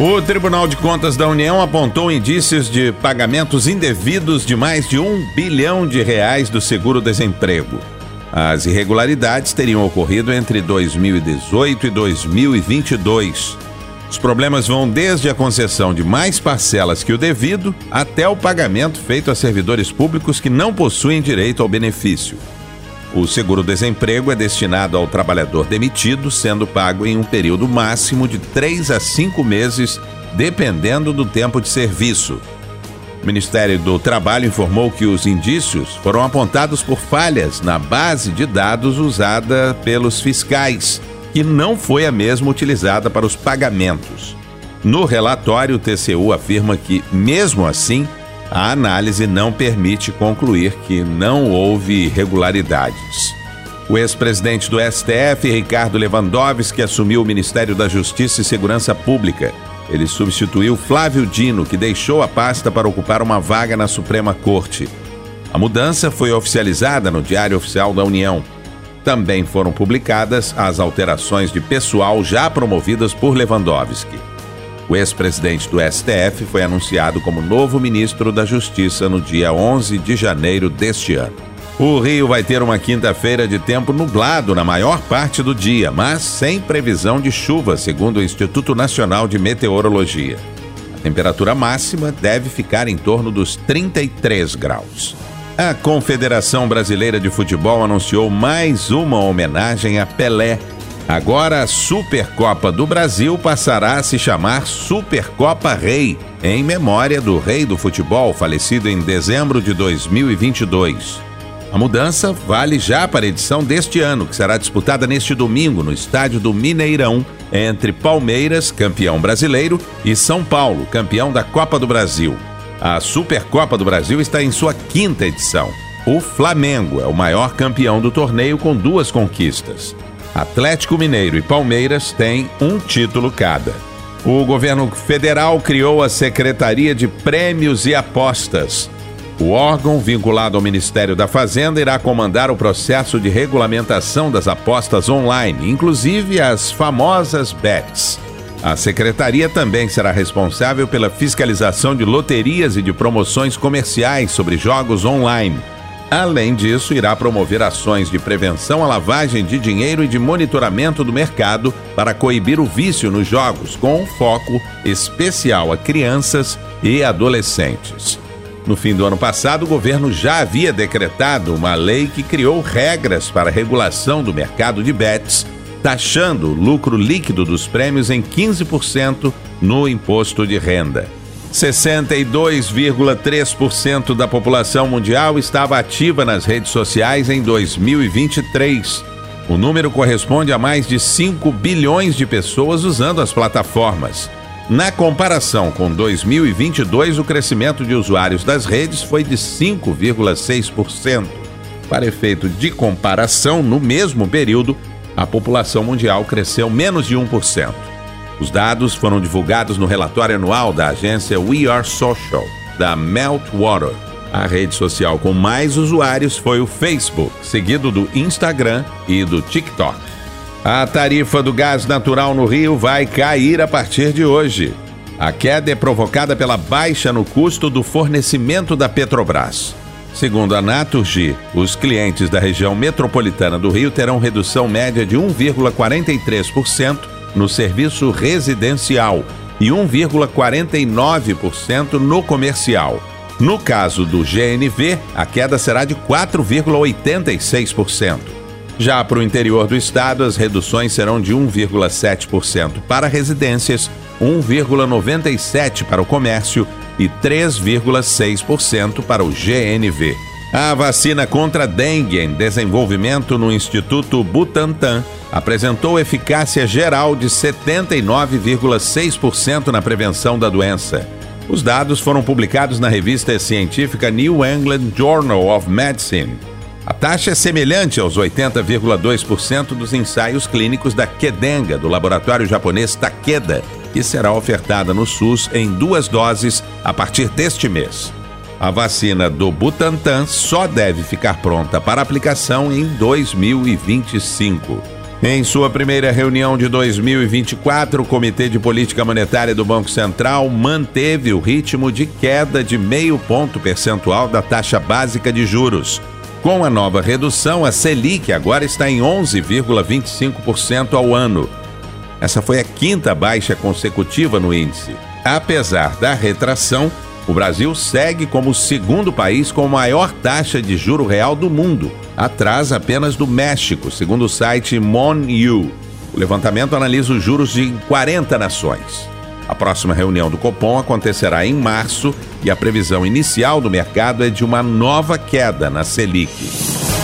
O Tribunal de Contas da União apontou indícios de pagamentos indevidos de mais de um bilhão de reais do seguro-desemprego. As irregularidades teriam ocorrido entre 2018 e 2022. Os problemas vão desde a concessão de mais parcelas que o devido até o pagamento feito a servidores públicos que não possuem direito ao benefício. O seguro-desemprego é destinado ao trabalhador demitido, sendo pago em um período máximo de três a cinco meses, dependendo do tempo de serviço. O Ministério do Trabalho informou que os indícios foram apontados por falhas na base de dados usada pelos fiscais, que não foi a mesma utilizada para os pagamentos. No relatório, o TCU afirma que, mesmo assim, a análise não permite concluir que não houve irregularidades. O ex-presidente do STF, Ricardo Lewandowski, assumiu o Ministério da Justiça e Segurança Pública. Ele substituiu Flávio Dino, que deixou a pasta para ocupar uma vaga na Suprema Corte. A mudança foi oficializada no Diário Oficial da União. Também foram publicadas as alterações de pessoal já promovidas por Lewandowski. O ex-presidente do STF foi anunciado como novo ministro da Justiça no dia 11 de janeiro deste ano. O Rio vai ter uma quinta-feira de tempo nublado na maior parte do dia, mas sem previsão de chuva, segundo o Instituto Nacional de Meteorologia. A temperatura máxima deve ficar em torno dos 33 graus. A Confederação Brasileira de Futebol anunciou mais uma homenagem a Pelé Agora a Supercopa do Brasil passará a se chamar Supercopa Rei, em memória do rei do futebol falecido em dezembro de 2022. A mudança vale já para a edição deste ano, que será disputada neste domingo no estádio do Mineirão, entre Palmeiras, campeão brasileiro, e São Paulo, campeão da Copa do Brasil. A Supercopa do Brasil está em sua quinta edição. O Flamengo é o maior campeão do torneio com duas conquistas. Atlético Mineiro e Palmeiras têm um título cada. O governo federal criou a Secretaria de Prêmios e Apostas. O órgão, vinculado ao Ministério da Fazenda, irá comandar o processo de regulamentação das apostas online, inclusive as famosas bets. A secretaria também será responsável pela fiscalização de loterias e de promoções comerciais sobre jogos online Além disso, irá promover ações de prevenção à lavagem de dinheiro e de monitoramento do mercado para coibir o vício nos jogos, com foco especial a crianças e adolescentes. No fim do ano passado, o governo já havia decretado uma lei que criou regras para a regulação do mercado de bets, taxando o lucro líquido dos prêmios em 15% no imposto de renda. 62,3% da população mundial estava ativa nas redes sociais em 2023. O número corresponde a mais de 5 bilhões de pessoas usando as plataformas. Na comparação com 2022, o crescimento de usuários das redes foi de 5,6%. Para efeito de comparação, no mesmo período, a população mundial cresceu menos de 1%. Os dados foram divulgados no relatório anual da agência We Are Social, da Meltwater. A rede social com mais usuários foi o Facebook, seguido do Instagram e do TikTok. A tarifa do gás natural no Rio vai cair a partir de hoje. A queda é provocada pela baixa no custo do fornecimento da Petrobras. Segundo a Naturgy, os clientes da região metropolitana do Rio terão redução média de 1,43% no serviço residencial e 1,49% no comercial. No caso do GNV, a queda será de 4,86%. Já para o interior do estado, as reduções serão de 1,7% para residências, 1,97% para o comércio e 3,6% para o GNV. A vacina contra dengue em desenvolvimento no Instituto Butantan apresentou eficácia geral de 79,6% na prevenção da doença. Os dados foram publicados na revista científica New England Journal of Medicine. A taxa é semelhante aos 80,2% dos ensaios clínicos da Kedenga, do laboratório japonês Takeda, que será ofertada no SUS em duas doses a partir deste mês. A vacina do Butantan só deve ficar pronta para aplicação em 2025. Em sua primeira reunião de 2024, o Comitê de Política Monetária do Banco Central manteve o ritmo de queda de meio ponto percentual da taxa básica de juros. Com a nova redução, a Selic agora está em 11,25% ao ano. Essa foi a quinta baixa consecutiva no índice. Apesar da retração, o Brasil segue como o segundo país com maior taxa de juro real do mundo, atrás apenas do México, segundo o site MonU. O levantamento analisa os juros de 40 nações. A próxima reunião do Copom acontecerá em março e a previsão inicial do mercado é de uma nova queda na Selic.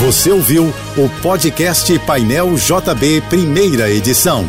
Você ouviu o podcast Painel JB, primeira edição.